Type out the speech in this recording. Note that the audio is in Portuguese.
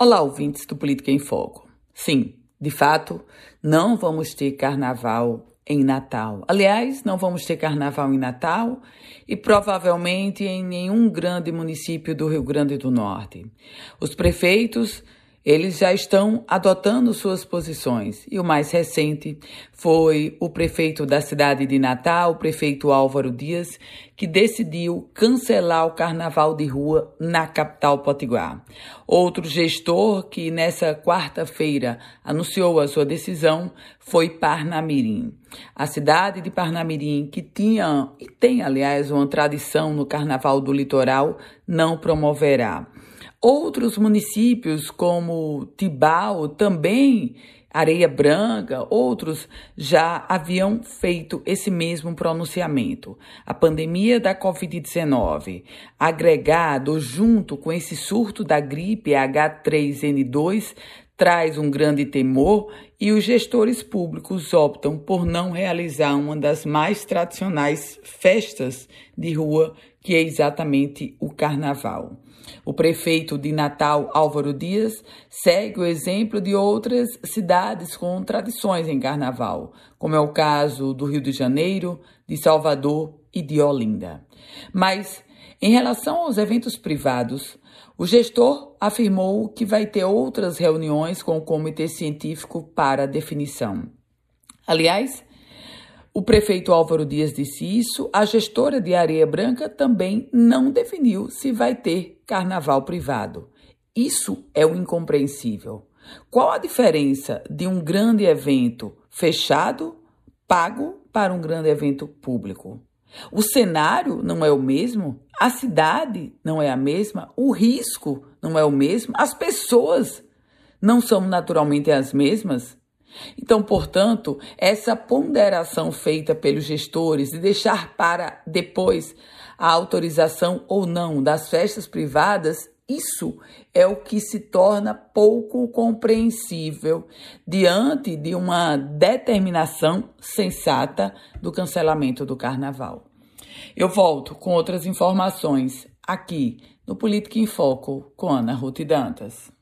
Olá, ouvintes do Política em Foco. Sim, de fato, não vamos ter carnaval em Natal. Aliás, não vamos ter carnaval em Natal e provavelmente em nenhum grande município do Rio Grande do Norte. Os prefeitos eles já estão adotando suas posições. E o mais recente foi o prefeito da cidade de Natal, o prefeito Álvaro Dias, que decidiu cancelar o carnaval de rua na capital potiguar. Outro gestor que nessa quarta-feira anunciou a sua decisão foi Parnamirim. A cidade de Parnamirim, que tinha e tem, aliás, uma tradição no carnaval do litoral, não promoverá. Outros municípios, como Tibau, também Areia Branca, outros já haviam feito esse mesmo pronunciamento. A pandemia da Covid-19, agregado junto com esse surto da gripe H3N2, traz um grande temor e os gestores públicos optam por não realizar uma das mais tradicionais festas de rua, que é exatamente o carnaval. O prefeito de Natal, Álvaro Dias, segue o exemplo de outras cidades com tradições em carnaval, como é o caso do Rio de Janeiro, de Salvador e de Olinda. Mas, em relação aos eventos privados, o gestor afirmou que vai ter outras reuniões com o comitê científico para definição. Aliás, o prefeito Álvaro Dias disse isso, a gestora de Areia Branca também não definiu se vai ter carnaval privado. Isso é o incompreensível. Qual a diferença de um grande evento fechado, pago, para um grande evento público? O cenário não é o mesmo, a cidade não é a mesma, o risco não é o mesmo, as pessoas não são naturalmente as mesmas. Então, portanto, essa ponderação feita pelos gestores de deixar para depois a autorização ou não das festas privadas, isso é o que se torna pouco compreensível diante de uma determinação sensata do cancelamento do carnaval. Eu volto com outras informações aqui no Política em Foco com Ana Ruth Dantas.